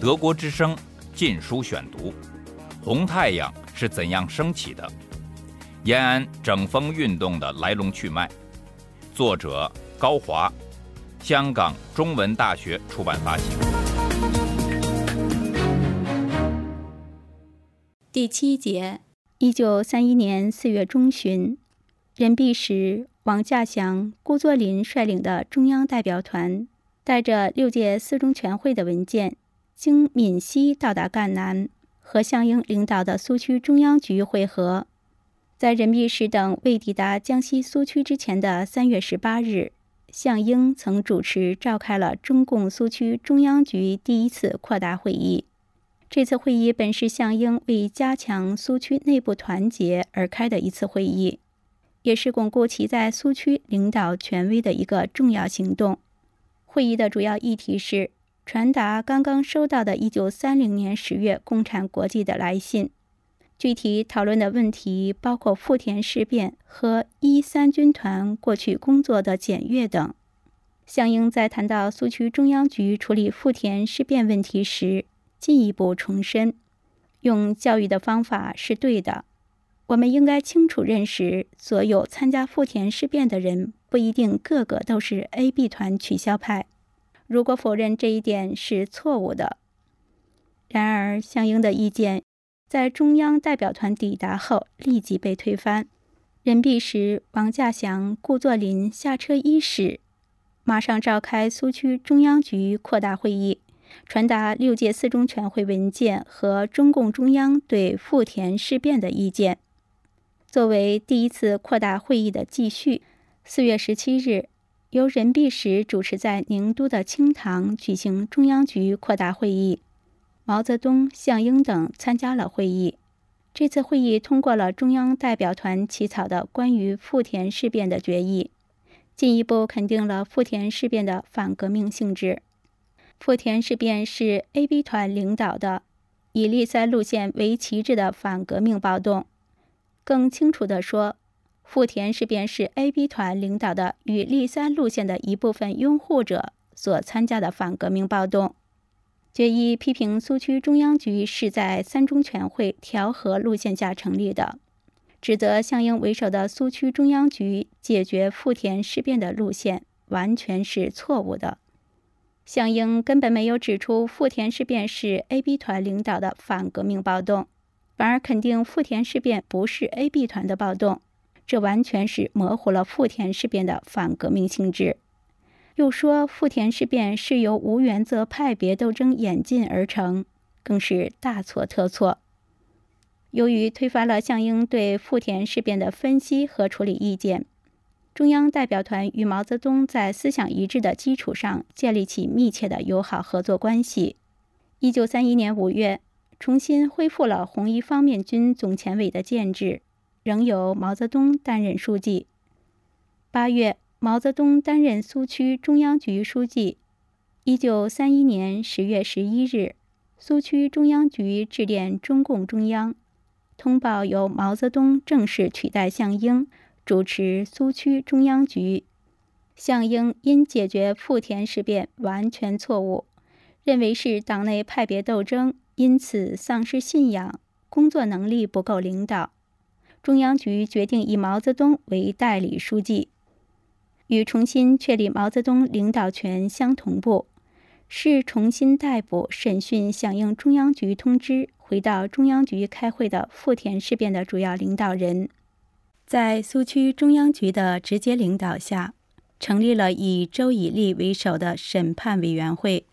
德国之声《禁书选读》：红太阳是怎样升起的？延安整风运动的来龙去脉。作者高华，香港中文大学出版发行。第七节，一九三一年四月中旬，任弼时、王稼祥、顾作霖率领的中央代表团，带着六届四中全会的文件。经闽西到达赣南，和项英领导的苏区中央局会合。在任弼时等未抵达江西苏区之前的三月十八日，项英曾主持召开了中共苏区中央局第一次扩大会议。这次会议本是项英为加强苏区内部团结而开的一次会议，也是巩固其在苏区领导权威的一个重要行动。会议的主要议题是。传达刚刚收到的1930年10月共产国际的来信，具体讨论的问题包括富田事变和一三军团过去工作的检阅等。项英在谈到苏区中央局处理富田事变问题时，进一步重申，用教育的方法是对的。我们应该清楚认识，所有参加富田事变的人不一定个个都是 A-B 团取消派。如果否认这一点是错误的，然而项英的意见在中央代表团抵达后立即被推翻。任弼时、王稼祥、顾作霖下车伊始，马上召开苏区中央局扩大会议，传达六届四中全会文件和中共中央对富田事变的意见。作为第一次扩大会议的继续，四月十七日。由任弼时主持在宁都的清塘举行中央局扩大会议，毛泽东、项英等参加了会议。这次会议通过了中央代表团起草的关于富田事变的决议，进一步肯定了富田事变的反革命性质。富田事变是 A-B 团领导的，以立三路线为旗帜的反革命暴动。更清楚地说。富田事变是 A-B 团领导的与立三路线的一部分拥护者所参加的反革命暴动。决议批评苏区中央局是在三中全会调和路线下成立的，指责项英为首的苏区中央局解决富田事变的路线完全是错误的。项英根本没有指出富田事变是 A-B 团领导的反革命暴动，反而肯定富田事变不是 A-B 团的暴动。这完全是模糊了富田事变的反革命性质。又说富田事变是由无原则派别斗争演进而成，更是大错特错。由于推翻了项英对富田事变的分析和处理意见，中央代表团与毛泽东在思想一致的基础上建立起密切的友好合作关系。一九三一年五月，重新恢复了红一方面军总前委的建制。仍由毛泽东担任书记。八月，毛泽东担任苏区中央局书记。一九三一年十月十一日，苏区中央局致电中共中央，通报由毛泽东正式取代项英主持苏区中央局。项英因解决富田事变完全错误，认为是党内派别斗争，因此丧失信仰，工作能力不够领导。中央局决定以毛泽东为代理书记，与重新确立毛泽东领导权相同步，是重新逮捕、审讯响应中央局通知回到中央局开会的富田事变的主要领导人。在苏区中央局的直接领导下，成立了以周以立为首的审判委员会。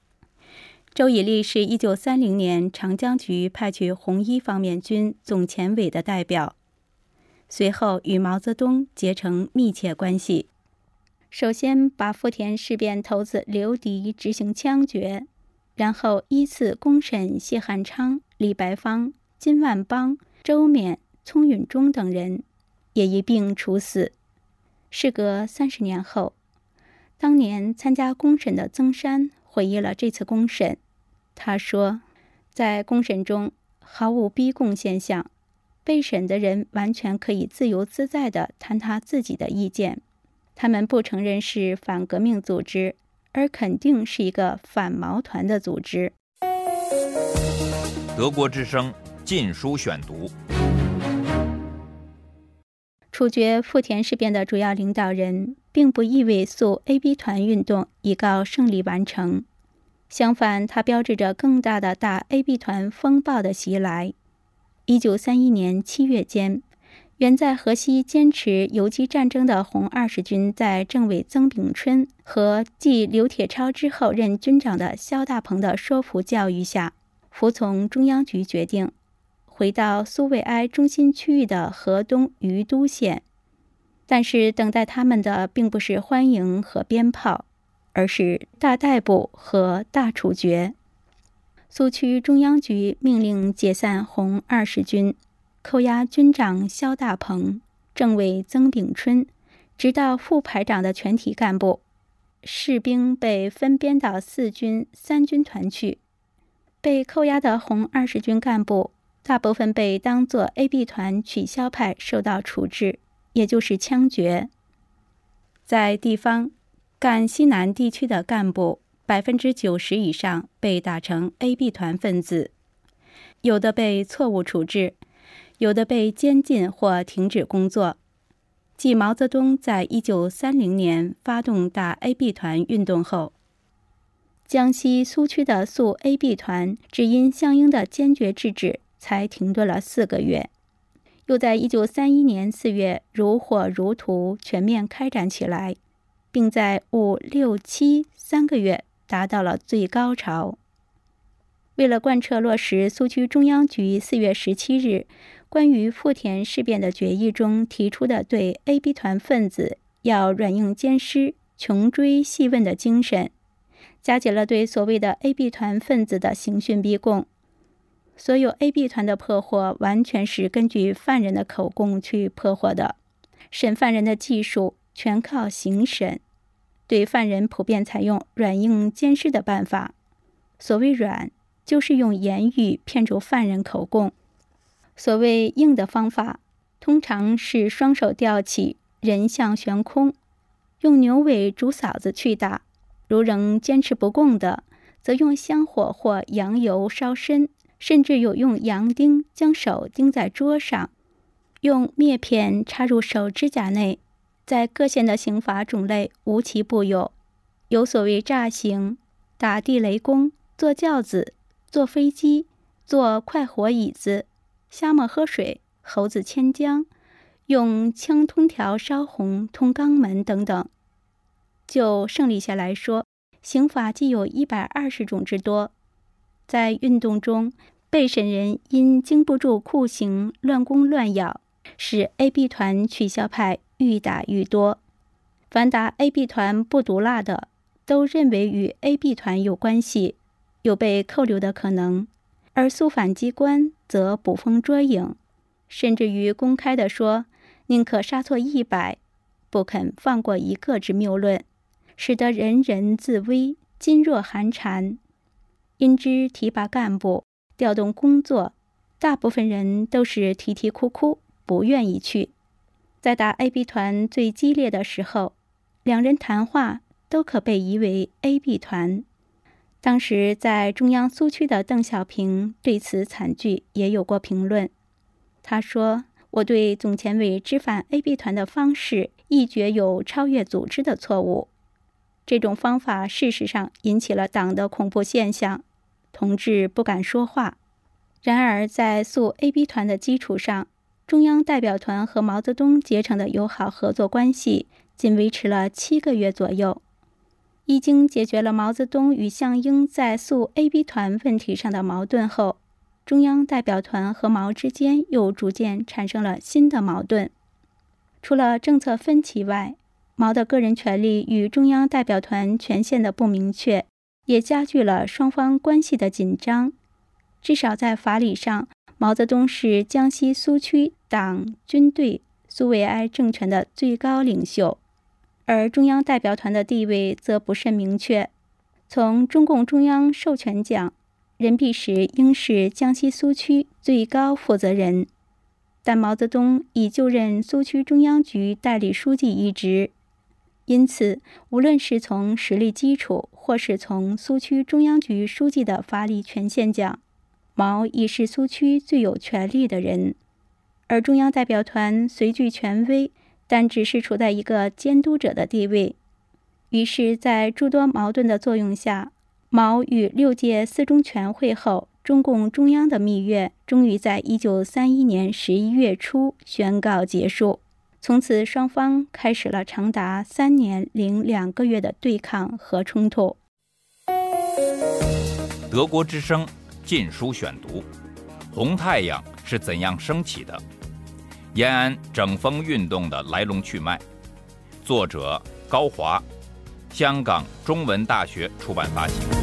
周以立是一九三零年长江局派去红一方面军总前委的代表。随后与毛泽东结成密切关系，首先把富田事变头子刘迪执行枪决，然后依次公审谢汉昌、李白芳、金万邦、周勉、聪允中等人，也一并处死。事隔三十年后，当年参加公审的曾山回忆了这次公审，他说，在公审中毫无逼供现象。被审的人完全可以自由自在地谈他自己的意见，他们不承认是反革命组织，而肯定是一个反毛团的组织。德国之声《禁书选读》。处决富田事变的主要领导人，并不意味诉 AB 团运动已告胜利完成。相反，它标志着更大的大 AB 团风暴的袭来。一九三一年七月间，原在河西坚持游击战争的红二十军，在政委曾炳春和继刘铁超之后任军长的肖大鹏的说服教育下，服从中央局决定，回到苏维埃中心区域的河东于都县。但是，等待他们的并不是欢迎和鞭炮。而是大逮捕和大处决。苏区中央局命令解散红二十军，扣押军长肖大鹏、政委曾炳春，直到副排长的全体干部。士兵被分编到四军、三军团去。被扣押的红二十军干部，大部分被当作 AB 团取消派受到处置，也就是枪决。在地方。赣西南地区的干部百分之九十以上被打成 AB 团分子，有的被错误处置，有的被监禁或停止工作。继毛泽东在一九三零年发动大 AB 团运动后，江西苏区的肃 AB 团只因项英的坚决制止，才停顿了四个月，又在一九三一年四月如火如荼全面开展起来。并在五六七三个月达到了最高潮。为了贯彻落实苏区中央局四月十七日关于富田事变的决议中提出的对 AB 团分子要软硬兼施、穷追细问的精神，加紧了对所谓的 AB 团分子的刑讯逼供。所有 AB 团的破获完全是根据犯人的口供去破获的，审犯人的技术。全靠刑审，对犯人普遍采用软硬兼施的办法。所谓软，就是用言语骗出犯人口供；所谓硬的方法，通常是双手吊起，人像悬空，用牛尾竹嫂子去打。如仍坚持不供的，则用香火或羊油烧身，甚至有用洋钉将手钉在桌上，用篾片插入手指甲内。在各县的刑罚种类无奇不有，有所谓诈刑、打地雷公、坐轿子、坐飞机、坐快活椅子、瞎摸喝水、猴子牵浆、用枪通条烧红通肛门等等。就胜利县来说，刑法既有一百二十种之多。在运动中，被审人因经不住酷刑乱攻乱咬，使 AB 团取消派。愈打愈多，凡打 AB 团不毒辣的，都认为与 AB 团有关系，有被扣留的可能；而肃反机关则捕风捉影，甚至于公开的说宁可杀错一百，不肯放过一个之谬论，使得人人自危，噤若寒蝉。因之提拔干部、调动工作，大部分人都是啼啼哭哭，不愿意去。在打 AB 团最激烈的时候，两人谈话都可被疑为 AB 团。当时在中央苏区的邓小平对此惨剧也有过评论。他说：“我对总前委知反 AB 团的方式一觉有超越组织的错误。这种方法事实上引起了党的恐怖现象，同志不敢说话。然而在肃 AB 团的基础上。”中央代表团和毛泽东结成的友好合作关系仅维持了七个月左右。一经解决了毛泽东与项英在诉 AB 团问题上的矛盾后，中央代表团和毛之间又逐渐产生了新的矛盾。除了政策分歧外，毛的个人权利与中央代表团权限的不明确，也加剧了双方关系的紧张。至少在法理上。毛泽东是江西苏区党、军队、苏维埃政权的最高领袖，而中央代表团的地位则不甚明确。从中共中央授权讲，任弼时应是江西苏区最高负责人，但毛泽东已就任苏区中央局代理书记一职，因此，无论是从实力基础，或是从苏区中央局书记的法理权限讲，毛已是苏区最有权力的人。而中央代表团虽具权威，但只是处在一个监督者的地位。于是，在诸多矛盾的作用下，毛与六届四中全会后，中共中央的蜜月终于在一九三一年十一月初宣告结束。从此，双方开始了长达三年零两个月的对抗和冲突。德国之声《禁书选读》：红太阳是怎样升起的？延安整风运动的来龙去脉。作者高华，香港中文大学出版发行。